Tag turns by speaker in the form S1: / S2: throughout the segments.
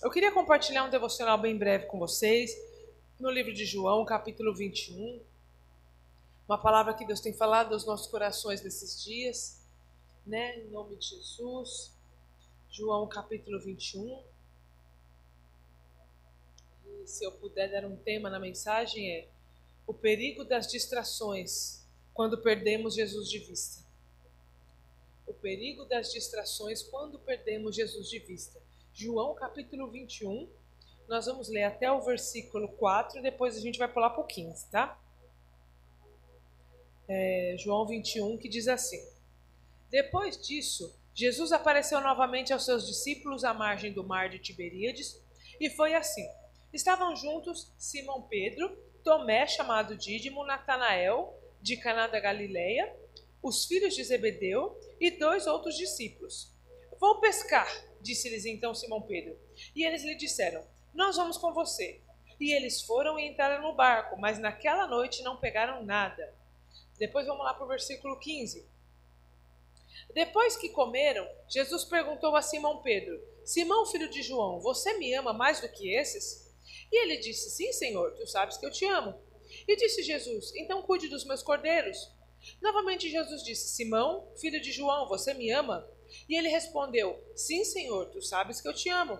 S1: Eu queria compartilhar um devocional bem breve com vocês, no livro de João, capítulo 21. Uma palavra que Deus tem falado aos nossos corações nesses dias, né? Em nome de Jesus. João, capítulo 21. E se eu puder dar um tema na mensagem é o perigo das distrações quando perdemos Jesus de vista. O perigo das distrações quando perdemos Jesus de vista. João capítulo 21. Nós vamos ler até o versículo 4 e depois a gente vai pular para o 15, tá? É, João 21, que diz assim: Depois disso, Jesus apareceu novamente aos seus discípulos à margem do mar de Tiberíades, e foi assim: estavam juntos Simão Pedro, Tomé, chamado Dídimo, Natanael, de Caná da Galileia, os filhos de Zebedeu e dois outros discípulos. Vou pescar, disse-lhes então Simão Pedro. E eles lhe disseram: Nós vamos com você. E eles foram e entraram no barco, mas naquela noite não pegaram nada. Depois vamos lá para o versículo 15. Depois que comeram, Jesus perguntou a Simão Pedro: Simão, filho de João, você me ama mais do que esses? E ele disse: Sim, Senhor, tu sabes que eu te amo. E disse Jesus: Então cuide dos meus cordeiros. Novamente Jesus disse: Simão, filho de João, você me ama? E ele respondeu: Sim, Senhor, tu sabes que eu te amo.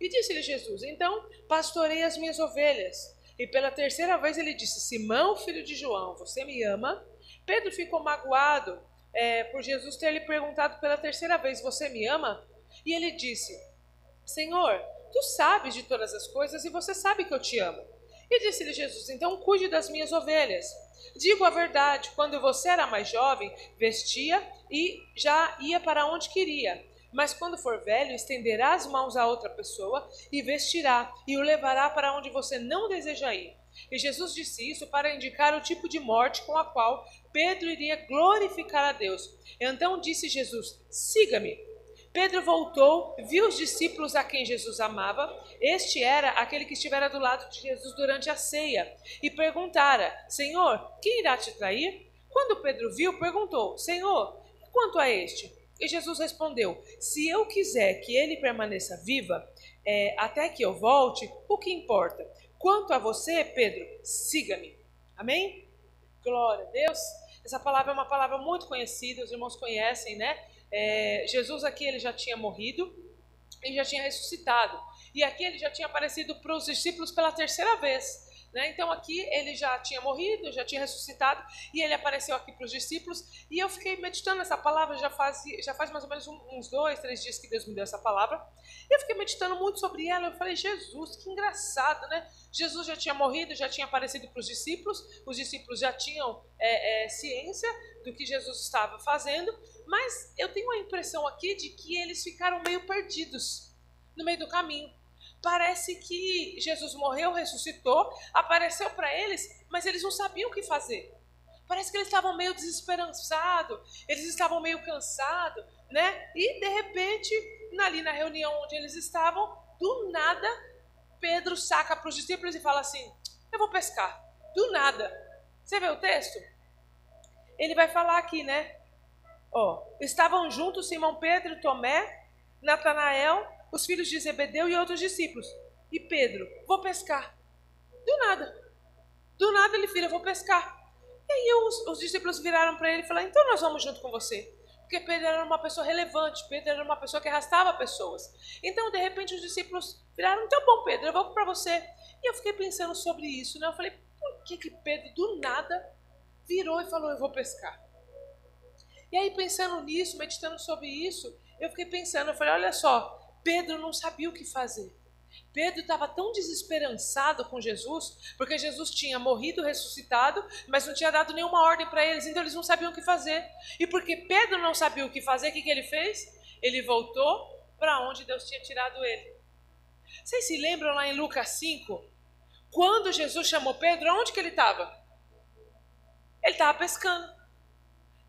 S1: E disse-lhe Jesus: Então pastorei as minhas ovelhas. E pela terceira vez ele disse: Simão, filho de João, você me ama? Pedro ficou magoado é, por Jesus ter lhe perguntado pela terceira vez: Você me ama? E ele disse: Senhor, tu sabes de todas as coisas e você sabe que eu te amo. E disse-lhe Jesus: Então cuide das minhas ovelhas. Digo a verdade: quando você era mais jovem, vestia e já ia para onde queria. Mas quando for velho, estenderá as mãos a outra pessoa e vestirá e o levará para onde você não deseja ir. E Jesus disse isso para indicar o tipo de morte com a qual Pedro iria glorificar a Deus. Então disse Jesus: Siga-me. Pedro voltou, viu os discípulos a quem Jesus amava. Este era aquele que estivera do lado de Jesus durante a ceia. E perguntara: Senhor, quem irá te trair? Quando Pedro viu, perguntou: Senhor, quanto a este? E Jesus respondeu: Se eu quiser que ele permaneça viva, é, até que eu volte, o que importa? Quanto a você, Pedro, siga-me. Amém? Glória a Deus. Essa palavra é uma palavra muito conhecida, os irmãos conhecem, né? É, Jesus aqui ele já tinha morrido e já tinha ressuscitado. E aqui ele já tinha aparecido para os discípulos pela terceira vez. Né? Então aqui ele já tinha morrido, já tinha ressuscitado, e ele apareceu aqui para os discípulos, e eu fiquei meditando nessa palavra, já faz, já faz mais ou menos uns dois, três dias que Deus me deu essa palavra, e eu fiquei meditando muito sobre ela, eu falei, Jesus, que engraçado, né? Jesus já tinha morrido, já tinha aparecido para os discípulos, os discípulos já tinham é, é, ciência do que Jesus estava fazendo, mas eu tenho a impressão aqui de que eles ficaram meio perdidos no meio do caminho. Parece que Jesus morreu, ressuscitou, apareceu para eles, mas eles não sabiam o que fazer. Parece que eles estavam meio desesperançados, eles estavam meio cansados, né? E de repente, ali na reunião onde eles estavam, do nada, Pedro saca para os discípulos e fala assim: Eu vou pescar. Do nada. Você vê o texto? Ele vai falar aqui, né? Ó, estavam juntos Simão Pedro, Tomé, Natanael os filhos de Zebedeu e outros discípulos. E Pedro, vou pescar. Do nada. Do nada ele vira, vou pescar. E aí os, os discípulos viraram para ele e falaram, então nós vamos junto com você. Porque Pedro era uma pessoa relevante, Pedro era uma pessoa que arrastava pessoas. Então, de repente, os discípulos viraram, então bom, Pedro, eu vou para você. E eu fiquei pensando sobre isso, né? Eu falei, por que, que Pedro do nada virou e falou, eu vou pescar? E aí, pensando nisso, meditando sobre isso, eu fiquei pensando, eu falei, olha só, Pedro não sabia o que fazer. Pedro estava tão desesperançado com Jesus, porque Jesus tinha morrido, ressuscitado, mas não tinha dado nenhuma ordem para eles, então eles não sabiam o que fazer. E porque Pedro não sabia o que fazer, o que, que ele fez? Ele voltou para onde Deus tinha tirado ele. Vocês se lembram lá em Lucas 5? Quando Jesus chamou Pedro, aonde que ele estava? Ele estava pescando.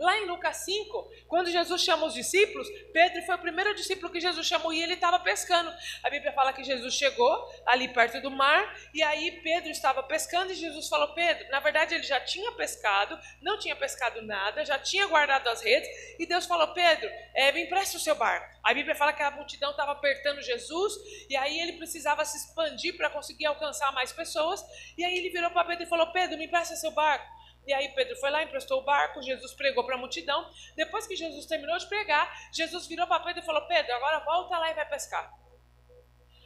S1: Lá em Lucas 5, quando Jesus chama os discípulos, Pedro foi o primeiro discípulo que Jesus chamou e ele estava pescando. A Bíblia fala que Jesus chegou ali perto do mar e aí Pedro estava pescando e Jesus falou: Pedro, na verdade ele já tinha pescado, não tinha pescado nada, já tinha guardado as redes e Deus falou: Pedro, é, me empresta o seu barco. A Bíblia fala que a multidão estava apertando Jesus e aí ele precisava se expandir para conseguir alcançar mais pessoas. E aí ele virou para Pedro e falou: Pedro, me empresta seu barco. E aí Pedro foi lá, emprestou o barco, Jesus pregou para a multidão. Depois que Jesus terminou de pregar, Jesus virou para Pedro e falou: Pedro, agora volta lá e vai pescar.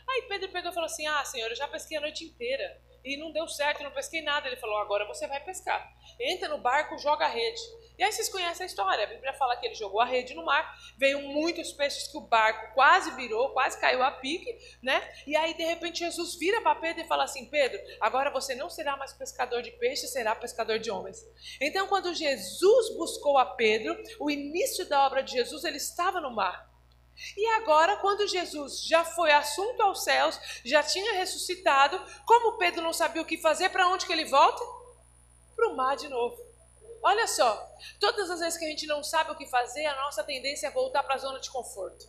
S1: Aí Pedro pegou e falou assim: Ah, Senhor, eu já pesquei a noite inteira e não deu certo, não pesquei nada. Ele falou: Agora você vai pescar. Entra no barco, joga a rede. E aí vocês conhecem a história. A Bíblia fala que ele jogou a rede no mar, veio muitos peixes que o barco quase virou, quase caiu a pique, né? E aí de repente Jesus vira para Pedro e fala assim: Pedro, agora você não será mais pescador de peixes, será pescador de homens. Então, quando Jesus buscou a Pedro, o início da obra de Jesus, ele estava no mar. E agora, quando Jesus já foi assunto aos céus, já tinha ressuscitado, como Pedro não sabia o que fazer, para onde que ele volta? Para o mar de novo. Olha só, todas as vezes que a gente não sabe o que fazer, a nossa tendência é voltar para a zona de conforto.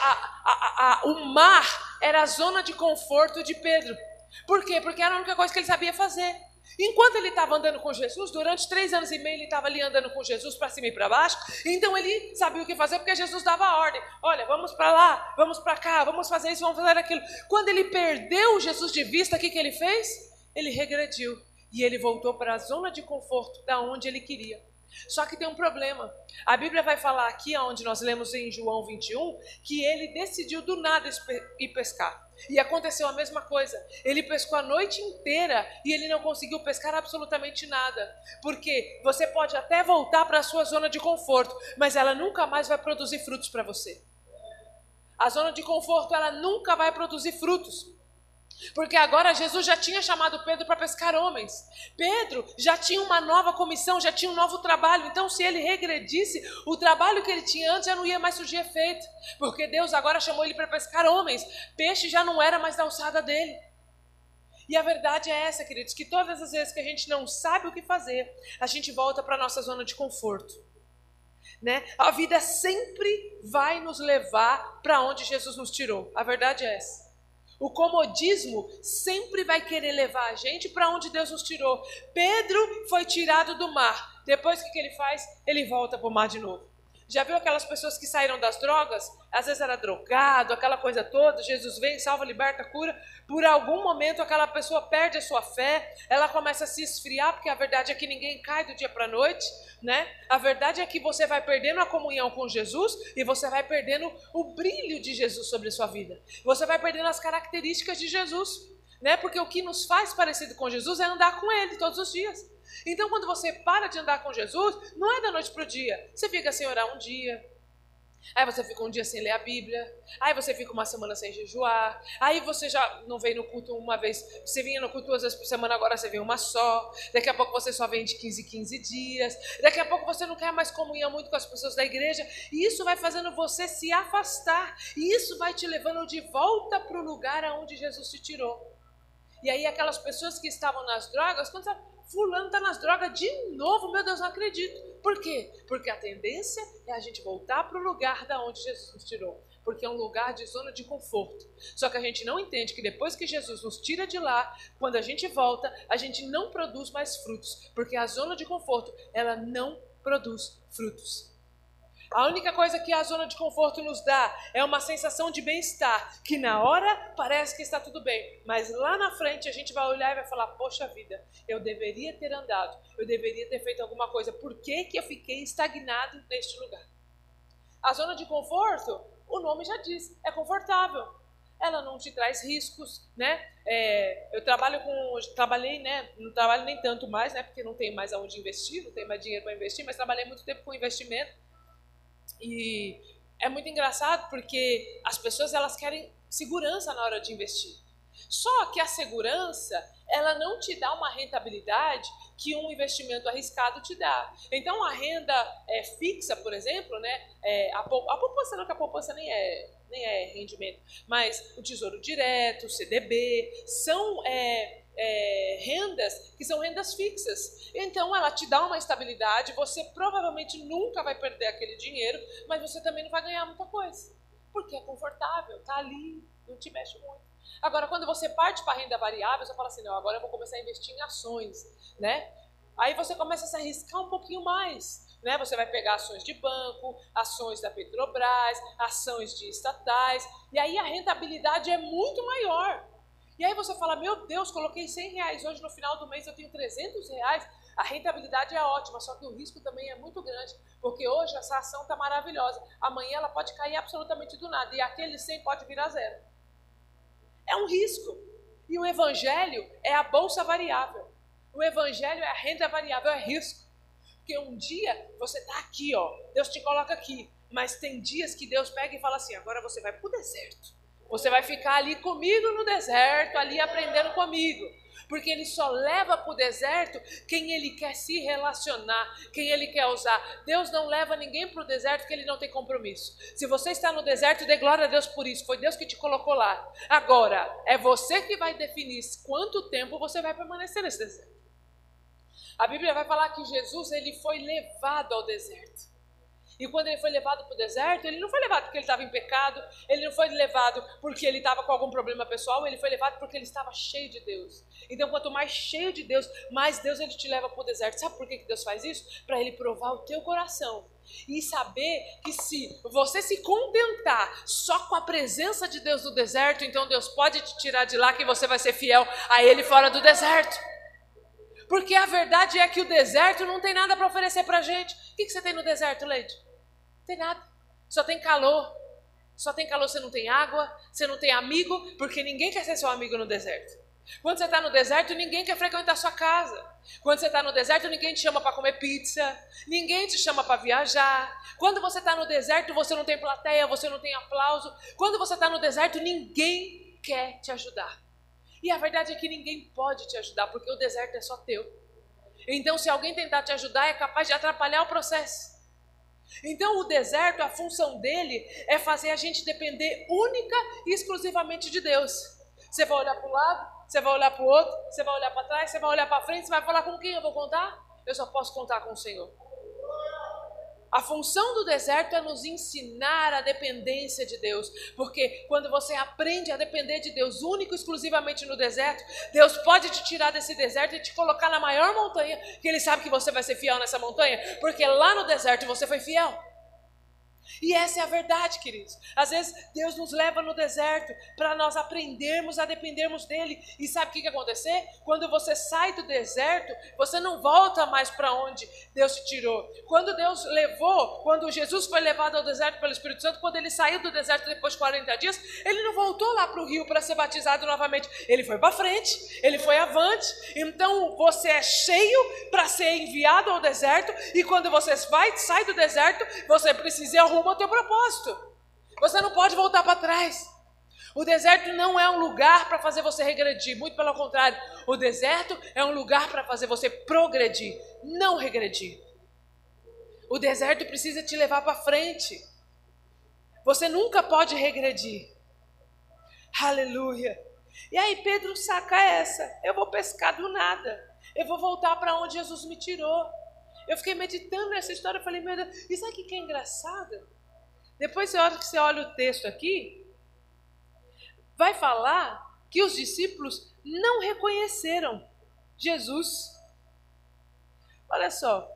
S1: A, a, a, o mar era a zona de conforto de Pedro. Por quê? Porque era a única coisa que ele sabia fazer. Enquanto ele estava andando com Jesus, durante três anos e meio ele estava ali andando com Jesus para cima e para baixo, então ele sabia o que fazer porque Jesus dava a ordem: olha, vamos para lá, vamos para cá, vamos fazer isso, vamos fazer aquilo. Quando ele perdeu Jesus de vista, o que, que ele fez? Ele regrediu e ele voltou para a zona de conforto da onde ele queria. Só que tem um problema. A Bíblia vai falar aqui, onde nós lemos em João 21, que ele decidiu do nada ir pescar. E aconteceu a mesma coisa. Ele pescou a noite inteira e ele não conseguiu pescar absolutamente nada. Porque você pode até voltar para a sua zona de conforto, mas ela nunca mais vai produzir frutos para você. A zona de conforto ela nunca vai produzir frutos. Porque agora Jesus já tinha chamado Pedro para pescar homens. Pedro já tinha uma nova comissão, já tinha um novo trabalho. Então, se ele regredisse, o trabalho que ele tinha antes já não ia mais surgir efeito. Porque Deus agora chamou ele para pescar homens. Peixe já não era mais da alçada dele. E a verdade é essa, queridos, que todas as vezes que a gente não sabe o que fazer, a gente volta para a nossa zona de conforto. Né? A vida sempre vai nos levar para onde Jesus nos tirou. A verdade é essa. O comodismo sempre vai querer levar a gente para onde Deus nos tirou. Pedro foi tirado do mar. Depois o que, que ele faz? Ele volta para o mar de novo. Já viu aquelas pessoas que saíram das drogas? Às vezes era drogado, aquela coisa toda. Jesus vem, salva, liberta, cura. Por algum momento aquela pessoa perde a sua fé, ela começa a se esfriar, porque a verdade é que ninguém cai do dia para a noite, né? A verdade é que você vai perdendo a comunhão com Jesus e você vai perdendo o brilho de Jesus sobre a sua vida. Você vai perdendo as características de Jesus, né? Porque o que nos faz parecido com Jesus é andar com Ele todos os dias. Então, quando você para de andar com Jesus, não é da noite para o dia. Você fica sem orar um dia. Aí você fica um dia sem ler a Bíblia. Aí você fica uma semana sem jejuar. Aí você já não veio no culto uma vez. Você vinha no culto duas vezes por semana, agora você vem uma só. Daqui a pouco você só vem de 15 em 15 dias. Daqui a pouco você não quer mais comunhão muito com as pessoas da igreja. E isso vai fazendo você se afastar. E isso vai te levando de volta para o lugar aonde Jesus te tirou. E aí aquelas pessoas que estavam nas drogas, quando você fulano está nas drogas de novo, meu Deus, não acredito. Por quê? Porque a tendência é a gente voltar para o lugar da onde Jesus nos tirou. Porque é um lugar de zona de conforto. Só que a gente não entende que depois que Jesus nos tira de lá, quando a gente volta, a gente não produz mais frutos. Porque a zona de conforto, ela não produz frutos. A única coisa que a zona de conforto nos dá é uma sensação de bem-estar, que na hora parece que está tudo bem, mas lá na frente a gente vai olhar e vai falar: Poxa vida, eu deveria ter andado, eu deveria ter feito alguma coisa, por que, que eu fiquei estagnado neste lugar? A zona de conforto, o nome já diz, é confortável. Ela não te traz riscos, né? É, eu trabalho com, trabalhei, né? Não trabalho nem tanto mais, né? Porque não tenho mais aonde investir, não tenho mais dinheiro para investir, mas trabalhei muito tempo com investimento. E é muito engraçado porque as pessoas elas querem segurança na hora de investir. Só que a segurança, ela não te dá uma rentabilidade que um investimento arriscado te dá. Então, a renda é, fixa, por exemplo, né, é, a, a poupança não, que a poupança nem é, nem é rendimento, mas o Tesouro Direto, o CDB, são é, é, rendas que são rendas fixas. Então ela te dá uma estabilidade, você provavelmente nunca vai perder aquele dinheiro, mas você também não vai ganhar muita coisa. Porque é confortável, tá ali, não te mexe muito. Agora, quando você parte para renda variável, você fala assim, não, agora eu vou começar a investir em ações, né? Aí você começa a se arriscar um pouquinho mais. Né? Você vai pegar ações de banco, ações da Petrobras, ações de estatais, e aí a rentabilidade é muito maior. E aí você fala, meu Deus, coloquei 100 reais, hoje no final do mês eu tenho 300 reais. A rentabilidade é ótima, só que o risco também é muito grande, porque hoje essa ação está maravilhosa, amanhã ela pode cair absolutamente do nada, e aquele 100 pode virar zero. É um risco. E o evangelho é a bolsa variável. O evangelho é a renda variável, é risco. Porque um dia você está aqui, ó, Deus te coloca aqui, mas tem dias que Deus pega e fala assim: agora você vai para o deserto. Você vai ficar ali comigo no deserto, ali aprendendo comigo. Porque ele só leva para o deserto quem ele quer se relacionar, quem ele quer usar. Deus não leva ninguém para o deserto porque ele não tem compromisso. Se você está no deserto, dê glória a Deus por isso. Foi Deus que te colocou lá. Agora, é você que vai definir quanto tempo você vai permanecer nesse deserto. A Bíblia vai falar que Jesus ele foi levado ao deserto. E quando ele foi levado para o deserto, ele não foi levado porque ele estava em pecado, ele não foi levado porque ele estava com algum problema pessoal, ele foi levado porque ele estava cheio de Deus. Então, quanto mais cheio de Deus, mais Deus ele te leva para o deserto. Sabe por que Deus faz isso? Para ele provar o teu coração. E saber que se você se contentar só com a presença de Deus no deserto, então Deus pode te tirar de lá que você vai ser fiel a Ele fora do deserto. Porque a verdade é que o deserto não tem nada para oferecer para gente. O que, que você tem no deserto, Leide? Não tem nada. Só tem calor. Só tem calor, você não tem água, você não tem amigo, porque ninguém quer ser seu amigo no deserto. Quando você está no deserto, ninguém quer frequentar sua casa. Quando você está no deserto, ninguém te chama para comer pizza, ninguém te chama para viajar. Quando você está no deserto, você não tem plateia, você não tem aplauso. Quando você está no deserto, ninguém quer te ajudar. E a verdade é que ninguém pode te ajudar, porque o deserto é só teu. Então, se alguém tentar te ajudar, é capaz de atrapalhar o processo. Então, o deserto, a função dele é fazer a gente depender única e exclusivamente de Deus. Você vai olhar para um lado, você vai olhar para o outro, você vai olhar para trás, você vai olhar para frente, você vai falar com quem eu vou contar? Eu só posso contar com o Senhor. A função do deserto é nos ensinar a dependência de Deus, porque quando você aprende a depender de Deus único exclusivamente no deserto, Deus pode te tirar desse deserto e te colocar na maior montanha, que Ele sabe que você vai ser fiel nessa montanha, porque lá no deserto você foi fiel. E essa é a verdade, queridos. Às vezes Deus nos leva no deserto para nós aprendermos a dependermos dele. E sabe o que, que acontecer? Quando você sai do deserto, você não volta mais para onde Deus te tirou. Quando Deus levou, quando Jesus foi levado ao deserto pelo Espírito Santo, quando ele saiu do deserto depois de 40 dias, ele não voltou lá para o rio para ser batizado novamente. Ele foi para frente, ele foi avante. Então você é cheio para ser enviado ao deserto. E quando você vai, sai do deserto, você precisa ir rumo ao teu propósito. Você não pode voltar para trás. O deserto não é um lugar para fazer você regredir, muito pelo contrário. O deserto é um lugar para fazer você progredir, não regredir. O deserto precisa te levar para frente. Você nunca pode regredir. Aleluia. E aí Pedro saca essa. Eu vou pescar do nada. Eu vou voltar para onde Jesus me tirou. Eu fiquei meditando nessa história, falei, meu Deus, e sabe o que é engraçado? Depois você olha que você olha o texto aqui, vai falar que os discípulos não reconheceram Jesus. Olha só,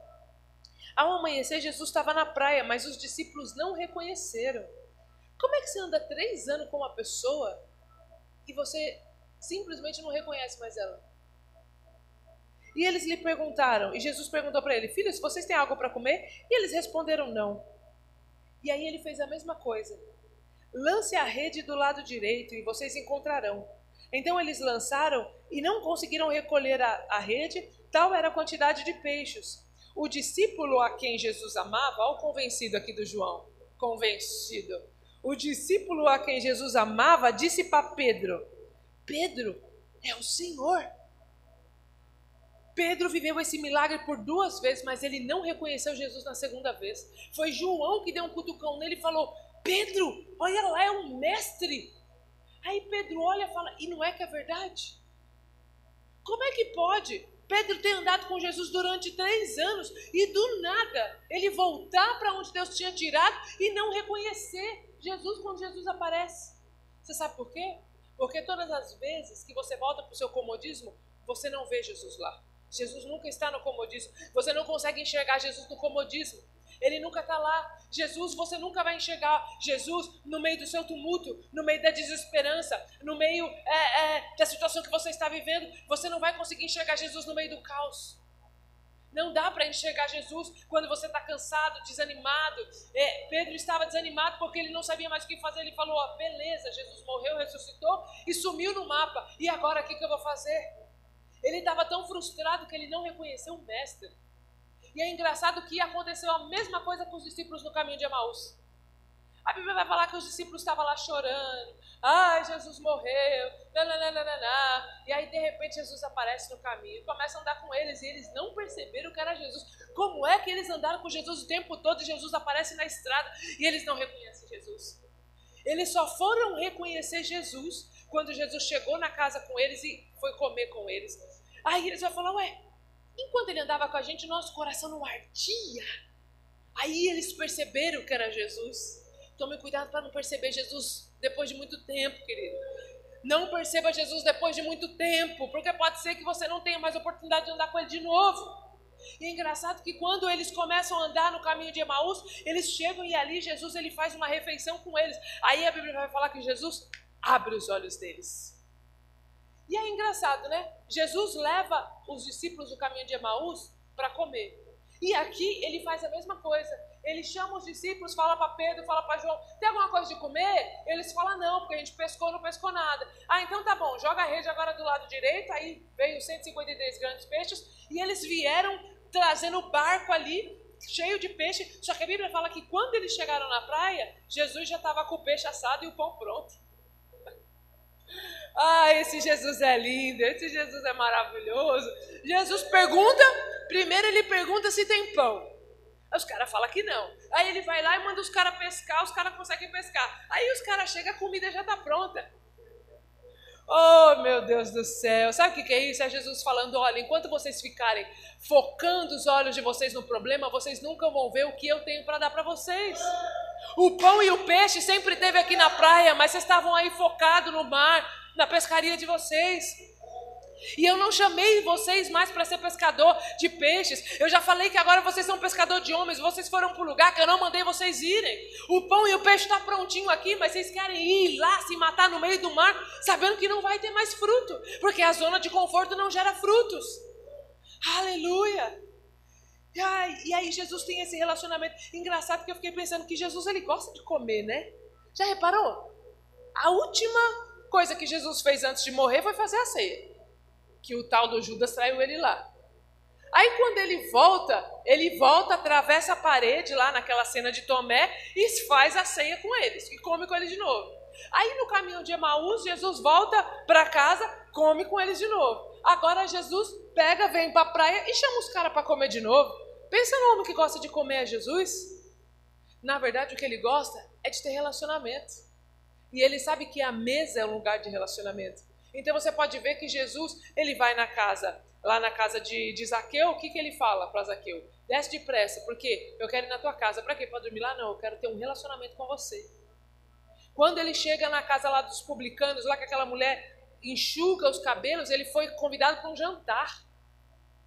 S1: ao amanhecer Jesus estava na praia, mas os discípulos não reconheceram. Como é que você anda três anos com uma pessoa e você simplesmente não reconhece mais ela? E eles lhe perguntaram, e Jesus perguntou para ele: Filhos, vocês têm algo para comer? E eles responderam: Não. E aí ele fez a mesma coisa. Lance a rede do lado direito e vocês encontrarão. Então eles lançaram e não conseguiram recolher a, a rede, tal era a quantidade de peixes. O discípulo a quem Jesus amava, ao convencido aqui do João, convencido. O discípulo a quem Jesus amava disse para Pedro: Pedro, é o Senhor. Pedro viveu esse milagre por duas vezes, mas ele não reconheceu Jesus na segunda vez. Foi João que deu um cutucão nele e falou: Pedro, olha lá, é um mestre. Aí Pedro olha e fala: E não é que é verdade? Como é que pode Pedro ter andado com Jesus durante três anos e do nada ele voltar para onde Deus tinha tirado e não reconhecer Jesus quando Jesus aparece? Você sabe por quê? Porque todas as vezes que você volta para o seu comodismo, você não vê Jesus lá. Jesus nunca está no comodismo. Você não consegue enxergar Jesus no comodismo. Ele nunca está lá. Jesus, você nunca vai enxergar Jesus no meio do seu tumulto, no meio da desesperança, no meio é, é, da situação que você está vivendo. Você não vai conseguir enxergar Jesus no meio do caos. Não dá para enxergar Jesus quando você está cansado, desanimado. É, Pedro estava desanimado porque ele não sabia mais o que fazer. Ele falou: oh, beleza, Jesus morreu, ressuscitou e sumiu no mapa. E agora o que, que eu vou fazer? Ele estava tão frustrado que ele não reconheceu o mestre. E é engraçado que aconteceu a mesma coisa com os discípulos no caminho de Emaús. A Bíblia vai falar que os discípulos estavam lá chorando. Ai, Jesus morreu. Nananana. E aí, de repente, Jesus aparece no caminho começa a andar com eles. E eles não perceberam que era Jesus. Como é que eles andaram com Jesus o tempo todo e Jesus aparece na estrada e eles não reconhecem Jesus? Eles só foram reconhecer Jesus quando Jesus chegou na casa com eles e foi comer com eles. Aí eles vão falar: Ué, Enquanto ele andava com a gente, nosso coração não ardia. Aí eles perceberam que era Jesus. Tome cuidado para não perceber Jesus depois de muito tempo, querido. Não perceba Jesus depois de muito tempo, porque pode ser que você não tenha mais oportunidade de andar com ele de novo. E é engraçado que quando eles começam a andar no caminho de Emaús, eles chegam e ali Jesus ele faz uma refeição com eles. Aí a Bíblia vai falar que Jesus abre os olhos deles. E é engraçado, né? Jesus leva os discípulos do caminho de Emaús para comer. E aqui ele faz a mesma coisa. Ele chama os discípulos, fala para Pedro, fala para João: tem alguma coisa de comer? Eles falam: não, porque a gente pescou, não pescou nada. Ah, então tá bom, joga a rede agora do lado direito. Aí veio 153 grandes peixes e eles vieram trazendo o barco ali cheio de peixe. Só que a Bíblia fala que quando eles chegaram na praia, Jesus já estava com o peixe assado e o pão pronto. Ah, esse Jesus é lindo, esse Jesus é maravilhoso. Jesus pergunta, primeiro ele pergunta se tem pão. Aí os caras falam que não. Aí ele vai lá e manda os caras pescar, os caras conseguem pescar. Aí os caras chegam, a comida já está pronta. Oh, meu Deus do céu. Sabe o que, é isso? É Jesus falando: olha, enquanto vocês ficarem focando os olhos de vocês no problema, vocês nunca vão ver o que eu tenho para dar para vocês. O pão e o peixe sempre teve aqui na praia, mas vocês estavam aí focados no mar, na pescaria de vocês. E eu não chamei vocês mais para ser pescador de peixes. Eu já falei que agora vocês são pescador de homens. Vocês foram para o lugar que eu não mandei vocês irem. O pão e o peixe estão tá prontinho aqui, mas vocês querem ir lá se matar no meio do mar, sabendo que não vai ter mais fruto, porque a zona de conforto não gera frutos. Aleluia! E aí, e aí Jesus tem esse relacionamento engraçado que eu fiquei pensando que Jesus ele gosta de comer, né? Já reparou? A última coisa que Jesus fez antes de morrer foi fazer a ceia. Que o tal do Judas traiu ele lá. Aí quando ele volta, ele volta, atravessa a parede lá naquela cena de Tomé e faz a ceia com eles, e come com eles de novo. Aí no caminho de Emaús, Jesus volta para casa, come com eles de novo. Agora Jesus pega, vem para a praia e chama os caras para comer de novo. Pensa no homem que gosta de comer a Jesus. Na verdade, o que ele gosta é de ter relacionamento. E ele sabe que a mesa é um lugar de relacionamento. Então você pode ver que Jesus, ele vai na casa, lá na casa de, de Zaqueu, o que, que ele fala para Zaqueu? Desce depressa, porque eu quero ir na tua casa. Para quê? Para dormir lá? Não, eu quero ter um relacionamento com você. Quando ele chega na casa lá dos publicanos, lá que aquela mulher enxuga os cabelos, ele foi convidado para um jantar.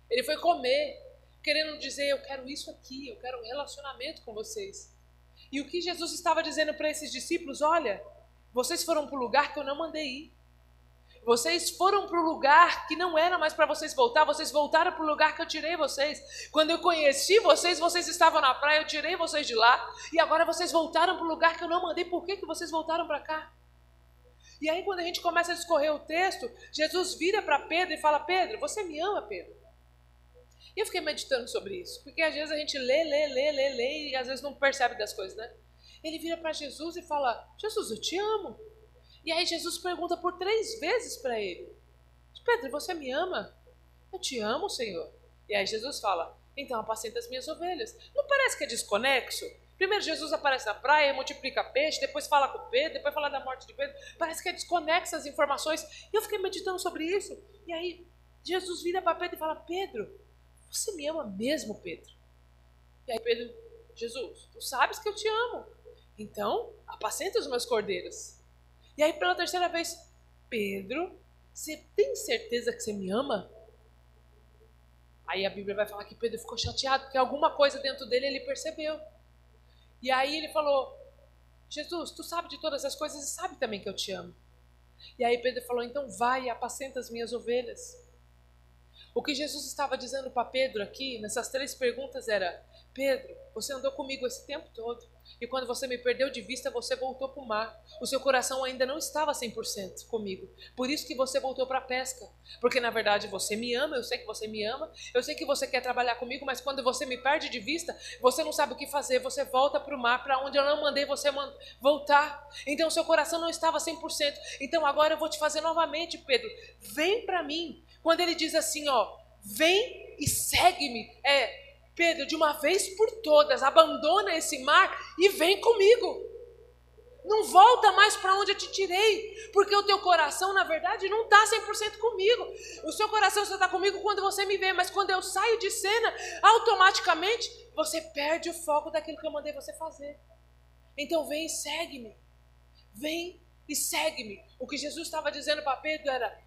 S1: Ele foi comer, querendo dizer: Eu quero isso aqui, eu quero um relacionamento com vocês. E o que Jesus estava dizendo para esses discípulos? Olha, vocês foram para o lugar que eu não mandei ir. Vocês foram para o lugar que não era mais para vocês voltar, vocês voltaram para o lugar que eu tirei vocês. Quando eu conheci vocês, vocês estavam na praia, eu tirei vocês de lá, e agora vocês voltaram para o lugar que eu não mandei. Por que, que vocês voltaram para cá? E aí, quando a gente começa a discorrer o texto, Jesus vira para Pedro e fala: Pedro, você me ama, Pedro? E eu fiquei meditando sobre isso, porque às vezes a gente lê, lê, lê, lê, lê, e às vezes não percebe das coisas, né? Ele vira para Jesus e fala: Jesus, eu te amo. E aí Jesus pergunta por três vezes para ele: Pedro, você me ama? Eu te amo, Senhor. E aí Jesus fala: Então apacenta as minhas ovelhas. Não parece que é desconexo? Primeiro Jesus aparece na praia, multiplica peixe, depois fala com Pedro, depois fala da morte de Pedro. Parece que é desconexo as informações. E eu fiquei meditando sobre isso. E aí Jesus vira para Pedro e fala: Pedro, você me ama mesmo, Pedro? E aí Pedro, Jesus, tu sabes que eu te amo. Então, apacenta os meus cordeiros. E aí, pela terceira vez, Pedro, você tem certeza que você me ama? Aí a Bíblia vai falar que Pedro ficou chateado, porque alguma coisa dentro dele ele percebeu. E aí ele falou: Jesus, tu sabe de todas as coisas e sabe também que eu te amo. E aí Pedro falou: então vai e apacenta as minhas ovelhas. O que Jesus estava dizendo para Pedro aqui, nessas três perguntas, era: Pedro, você andou comigo esse tempo todo. E quando você me perdeu de vista, você voltou para o mar. O seu coração ainda não estava 100% comigo. Por isso que você voltou para a pesca. Porque na verdade você me ama, eu sei que você me ama, eu sei que você quer trabalhar comigo, mas quando você me perde de vista, você não sabe o que fazer, você volta para o mar, para onde eu não mandei você voltar. Então o seu coração não estava 100%. Então agora eu vou te fazer novamente, Pedro. Vem para mim. Quando ele diz assim, ó, vem e segue-me. É, Pedro, de uma vez por todas, abandona esse mar e vem comigo. Não volta mais para onde eu te tirei, porque o teu coração, na verdade, não está 100% comigo. O seu coração só está comigo quando você me vê, mas quando eu saio de cena, automaticamente você perde o foco daquilo que eu mandei você fazer. Então vem e segue-me. Vem e segue-me. O que Jesus estava dizendo para Pedro era: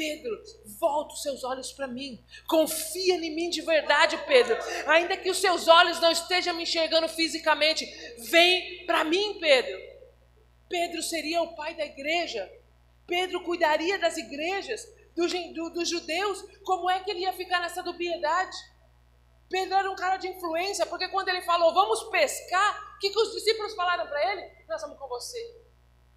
S1: Pedro, volta os seus olhos para mim. Confia em mim de verdade, Pedro. Ainda que os seus olhos não estejam me enxergando fisicamente, vem para mim, Pedro. Pedro seria o pai da igreja. Pedro cuidaria das igrejas, dos, do, dos judeus. Como é que ele ia ficar nessa dubiedade? Pedro era um cara de influência, porque quando ele falou, vamos pescar, o que, que os discípulos falaram para ele? Nós vamos com você.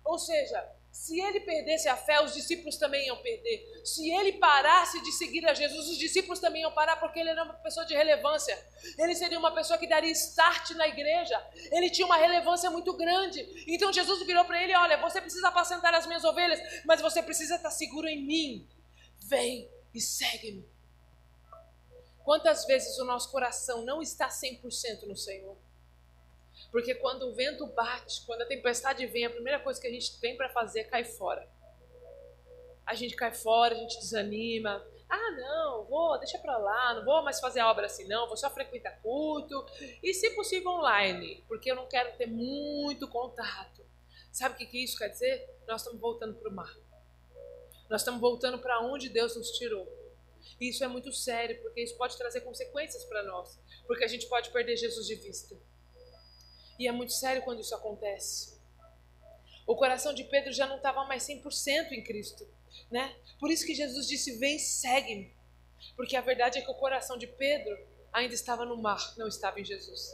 S1: Ou seja, se ele perdesse a fé, os discípulos também iam perder. Se ele parasse de seguir a Jesus, os discípulos também iam parar, porque ele era uma pessoa de relevância. Ele seria uma pessoa que daria start na igreja. Ele tinha uma relevância muito grande. Então Jesus virou para ele: Olha, você precisa apacentar as minhas ovelhas, mas você precisa estar seguro em mim. Vem e segue-me. Quantas vezes o nosso coração não está 100% no Senhor? Porque quando o vento bate, quando a tempestade vem, a primeira coisa que a gente tem para fazer é cair fora. A gente cai fora, a gente desanima. Ah, não, vou, deixa para lá, não vou mais fazer a obra assim, não, vou só frequentar culto. E, se possível, online, porque eu não quero ter muito contato. Sabe o que, que isso quer dizer? Nós estamos voltando para o mar. Nós estamos voltando para onde Deus nos tirou. E isso é muito sério, porque isso pode trazer consequências para nós. Porque a gente pode perder Jesus de vista. E é muito sério quando isso acontece. O coração de Pedro já não estava mais 100% em Cristo, né? Por isso que Jesus disse: "Vem, segue-me". Porque a verdade é que o coração de Pedro ainda estava no mar, não estava em Jesus.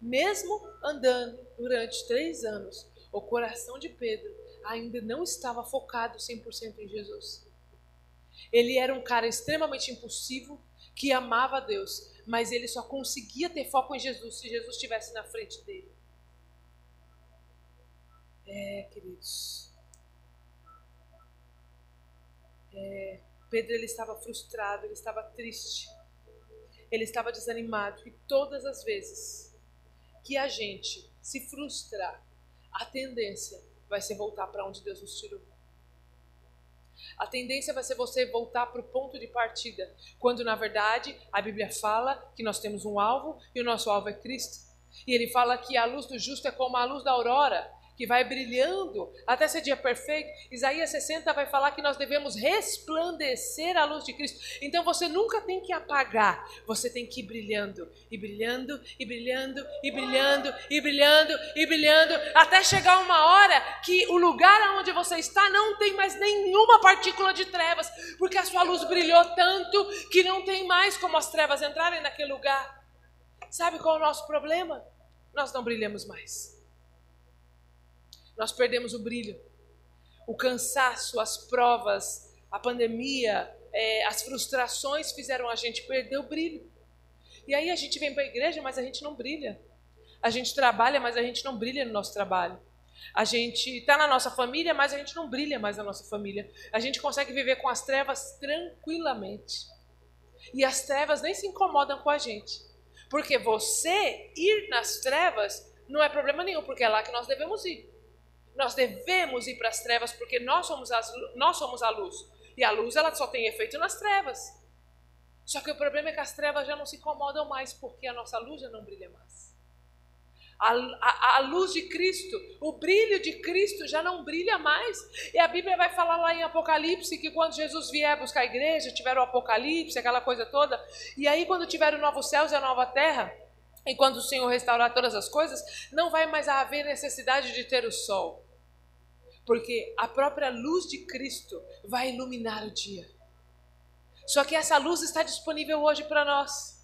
S1: Mesmo andando durante três anos, o coração de Pedro ainda não estava focado 100% em Jesus. Ele era um cara extremamente impulsivo, que amava Deus, mas ele só conseguia ter foco em Jesus se Jesus estivesse na frente dele. É, queridos. É, Pedro ele estava frustrado, ele estava triste, ele estava desanimado. E todas as vezes que a gente se frustrar, a tendência vai ser voltar para onde Deus nos tirou. A tendência vai ser você voltar para o ponto de partida, quando na verdade a Bíblia fala que nós temos um alvo e o nosso alvo é Cristo. E ele fala que a luz do justo é como a luz da aurora, que vai brilhando até ser dia perfeito. Isaías 60 vai falar que nós devemos resplandecer a luz de Cristo. Então você nunca tem que apagar, você tem que ir brilhando, e brilhando, e brilhando, e brilhando, e brilhando, e brilhando, até chegar uma hora que o lugar onde você está não tem mais nenhuma partícula de trevas, porque a sua luz brilhou tanto que não tem mais como as trevas entrarem naquele lugar. Sabe qual é o nosso problema? Nós não brilhamos mais. Nós perdemos o brilho. O cansaço, as provas, a pandemia, é, as frustrações fizeram a gente perder o brilho. E aí a gente vem para a igreja, mas a gente não brilha. A gente trabalha, mas a gente não brilha no nosso trabalho. A gente está na nossa família, mas a gente não brilha mais na nossa família. A gente consegue viver com as trevas tranquilamente. E as trevas nem se incomodam com a gente. Porque você ir nas trevas não é problema nenhum, porque é lá que nós devemos ir. Nós devemos ir para as trevas porque nós somos, as, nós somos a luz. E a luz ela só tem efeito nas trevas. Só que o problema é que as trevas já não se incomodam mais porque a nossa luz já não brilha mais. A, a, a, luz de Cristo, o brilho de Cristo já não brilha mais. E a Bíblia vai falar lá em Apocalipse que quando Jesus vier buscar a igreja, tiver o Apocalipse, aquela coisa toda, e aí quando tiver o novo céus e a nova terra, e quando o Senhor restaurar todas as coisas, não vai mais haver necessidade de ter o sol. Porque a própria luz de Cristo vai iluminar o dia. Só que essa luz está disponível hoje para nós.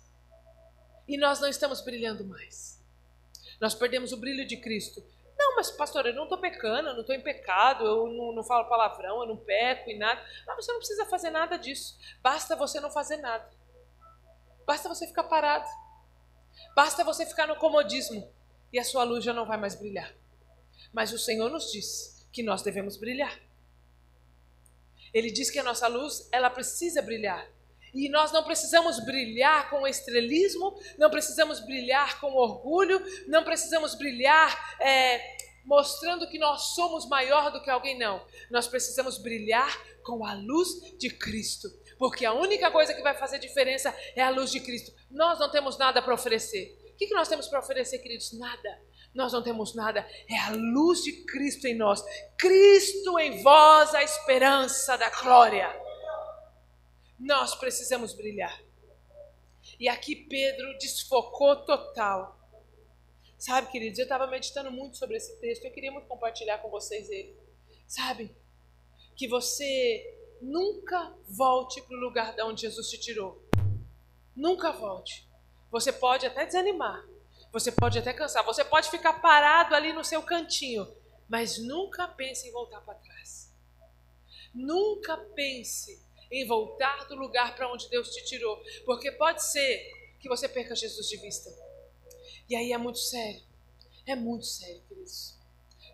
S1: E nós não estamos brilhando mais. Nós perdemos o brilho de Cristo. Não, mas pastor, eu não estou pecando, eu não estou em pecado, eu não, não, falo palavrão, eu não peco e nada. Não, você não precisa fazer nada disso. Basta você não fazer nada. Basta você ficar parado. Basta você ficar no comodismo e a sua luz já não vai mais brilhar. Mas o Senhor nos diz que nós devemos brilhar. Ele diz que a nossa luz, ela precisa brilhar. E nós não precisamos brilhar com estrelismo, não precisamos brilhar com orgulho, não precisamos brilhar é, mostrando que nós somos maior do que alguém, não. Nós precisamos brilhar com a luz de Cristo, porque a única coisa que vai fazer diferença é a luz de Cristo. Nós não temos nada para oferecer. O que, que nós temos para oferecer, queridos? Nada. Nós não temos nada. É a luz de Cristo em nós. Cristo em vós, a esperança da glória. Nós precisamos brilhar. E aqui Pedro desfocou total. Sabe, queridos, eu estava meditando muito sobre esse texto. Eu queria muito compartilhar com vocês ele. Sabe? Que você nunca volte para o lugar de onde Jesus te tirou. Nunca volte. Você pode até desanimar, você pode até cansar, você pode ficar parado ali no seu cantinho, mas nunca pense em voltar para trás. Nunca pense em voltar do lugar para onde Deus te tirou, porque pode ser que você perca Jesus de vista. E aí é muito sério. É muito sério, queridos.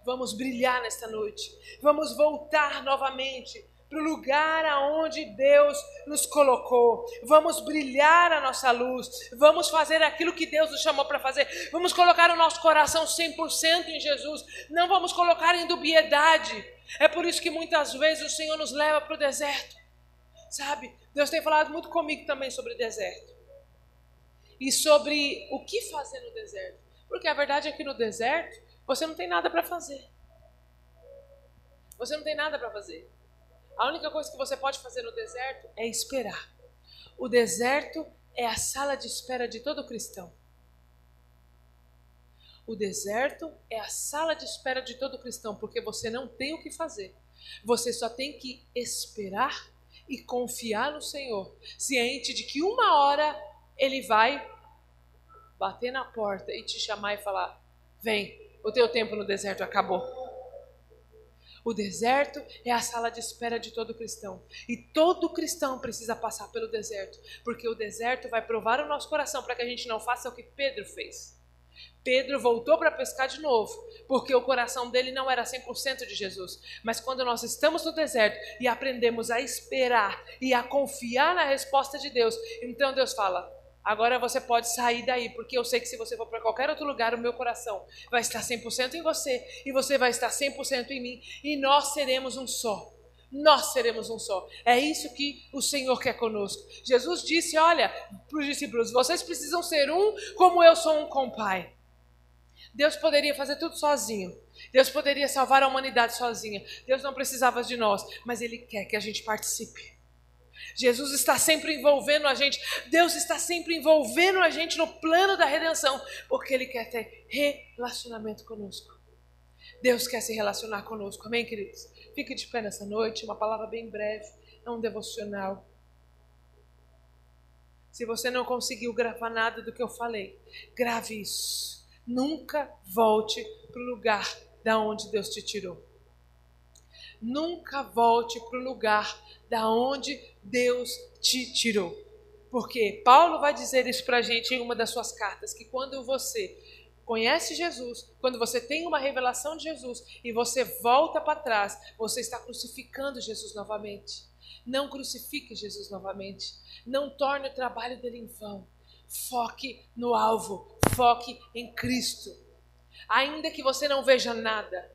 S1: Vamos brilhar nesta noite. Vamos voltar novamente para o lugar aonde Deus nos colocou. Vamos brilhar a nossa luz. Vamos fazer aquilo que Deus nos chamou para fazer. Vamos colocar o nosso coração 100% em Jesus. Não vamos colocar em dubiedade. É por isso que muitas vezes o Senhor nos leva para o deserto. Sabe? Deus tem falado muito comigo também sobre deserto. E sobre o que fazer no deserto. Porque a verdade é que no deserto você não tem nada para fazer. Você não tem nada para fazer. A única coisa que você pode fazer no deserto é esperar. O deserto é a sala de espera de todo cristão. O deserto é a sala de espera de todo cristão, porque você não tem o que fazer. Você só tem que esperar e confiar no Senhor, ciente de que uma hora Ele vai bater na porta e te chamar e falar: Vem, o teu tempo no deserto acabou. O deserto é a sala de espera de todo cristão. E todo cristão precisa passar pelo deserto, porque o deserto vai provar o nosso coração para que a gente não faça o que Pedro fez. Pedro voltou para pescar de novo, porque o coração dele não era 100% de Jesus. Mas quando nós estamos no deserto e aprendemos a esperar e a confiar na resposta de Deus, então Deus fala: Agora você pode sair daí, porque eu sei que se você for para qualquer outro lugar, o meu coração vai estar 100% em você e você vai estar 100% em mim e nós seremos um só. Nós seremos um só. É isso que o Senhor quer conosco. Jesus disse: Olha, para os discípulos, vocês precisam ser um como eu sou um com o Pai. Deus poderia fazer tudo sozinho. Deus poderia salvar a humanidade sozinha. Deus não precisava de nós, mas Ele quer que a gente participe. Jesus está sempre envolvendo a gente, Deus está sempre envolvendo a gente no plano da redenção, porque Ele quer ter relacionamento conosco. Deus quer se relacionar conosco, amém, queridos? Fique de pé nessa noite, uma palavra bem breve, é um devocional. Se você não conseguiu gravar nada do que eu falei, grave isso. Nunca volte para o lugar da onde Deus te tirou. Nunca volte para o lugar da onde Deus te tirou. Porque Paulo vai dizer isso para a gente em uma das suas cartas, que quando você conhece Jesus, quando você tem uma revelação de Jesus e você volta para trás, você está crucificando Jesus novamente. Não crucifique Jesus novamente. Não torne o trabalho dele em vão. Foque no alvo, foque em Cristo. Ainda que você não veja nada,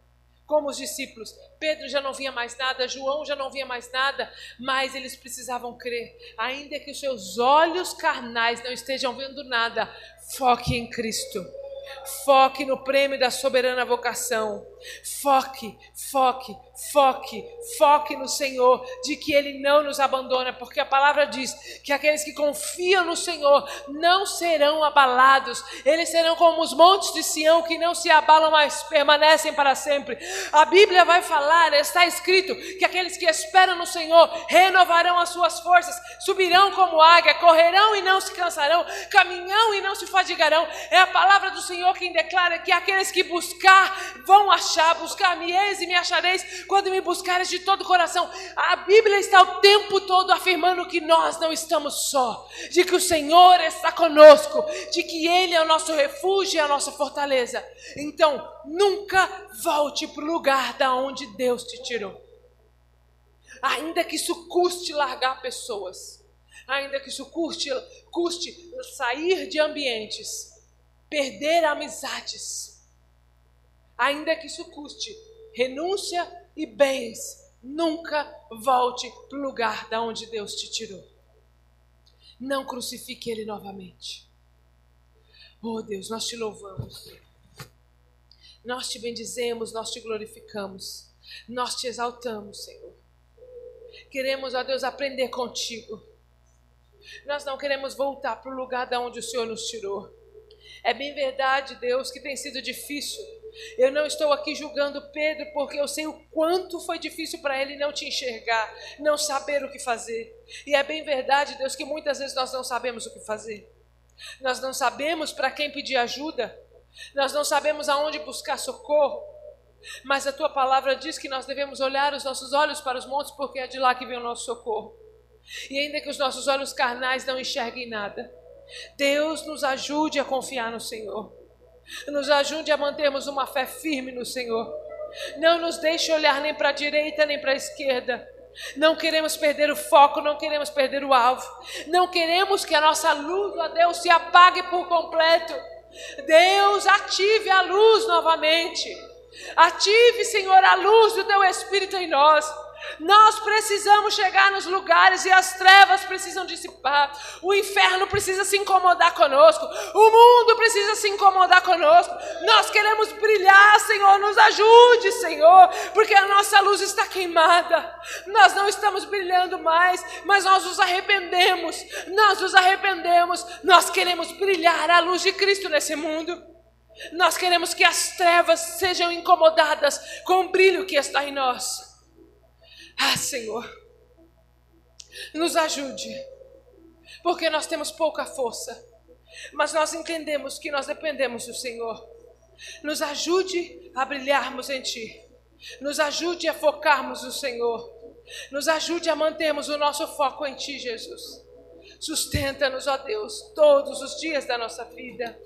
S1: como os discípulos. Pedro já não via mais nada, João já não via mais nada, mas eles precisavam crer. Ainda que os seus olhos carnais não estejam vendo nada, foque em Cristo. Foque no prêmio da soberana vocação. Foque, foque, foque, foque no Senhor, de que Ele não nos abandona, porque a palavra diz que aqueles que confiam no Senhor não serão abalados, eles serão como os montes de Sião que não se abalam, mas permanecem para sempre. A Bíblia vai falar, está escrito, que aqueles que esperam no Senhor renovarão as suas forças, subirão como águia, correrão e não se cansarão, caminhão e não se fadigarão. É a palavra do Senhor quem declara que aqueles que buscar vão achar achar, buscar-me-eis e me achareis quando me buscares de todo o coração. A Bíblia está o tempo todo afirmando que nós não estamos só, de que o Senhor está conosco, de que Ele é o nosso refúgio e a nossa fortaleza. Então, nunca volte para o lugar da onde Deus te tirou. Ainda que isso custe largar pessoas, ainda que isso custe, custe sair de ambientes, perder amizades, ainda que isso custe renúncia e bens, nunca volte para o lugar da onde Deus te tirou. Não crucifique Ele novamente. Oh Deus, nós te louvamos. Nós te bendizemos, nós te glorificamos. Nós te exaltamos, Senhor. Queremos, ó Deus, aprender contigo. Nós não queremos voltar para o lugar da onde o Senhor nos tirou. É bem verdade, Deus, que tem sido difícil eu não estou aqui julgando Pedro porque eu sei o quanto foi difícil para ele não te enxergar, não saber o que fazer. E é bem verdade, Deus, que muitas vezes nós não sabemos o que fazer. Nós não sabemos para quem pedir ajuda. Nós não sabemos aonde buscar socorro. Mas a tua palavra diz que nós devemos olhar os nossos olhos para os montes porque é de lá que vem o nosso socorro. E ainda que os nossos olhos carnais não enxerguem nada, Deus nos ajude a confiar no Senhor. Nos ajude a mantermos uma fé firme no Senhor. Não nos deixe olhar nem para a direita nem para a esquerda. Não queremos perder o foco, não queremos perder o alvo. Não queremos que a nossa luz, ó Deus, se apague por completo. Deus, ative a luz novamente. Ative, Senhor, a luz do teu Espírito em nós. Nós precisamos chegar nos lugares e as trevas precisam dissipar. O inferno precisa se incomodar conosco. O mundo precisa se incomodar conosco. Nós queremos brilhar, Senhor. Nos ajude, Senhor, porque a nossa luz está queimada. Nós não estamos brilhando mais, mas nós nos arrependemos. Nós nos arrependemos. Nós queremos brilhar a luz de Cristo nesse mundo. Nós queremos que as trevas sejam incomodadas com o brilho que está em nós. Ah, Senhor, nos ajude, porque nós temos pouca força, mas nós entendemos que nós dependemos do Senhor. Nos ajude a brilharmos em Ti, nos ajude a focarmos no Senhor, nos ajude a mantermos o nosso foco em Ti, Jesus. Sustenta-nos, ó Deus, todos os dias da nossa vida.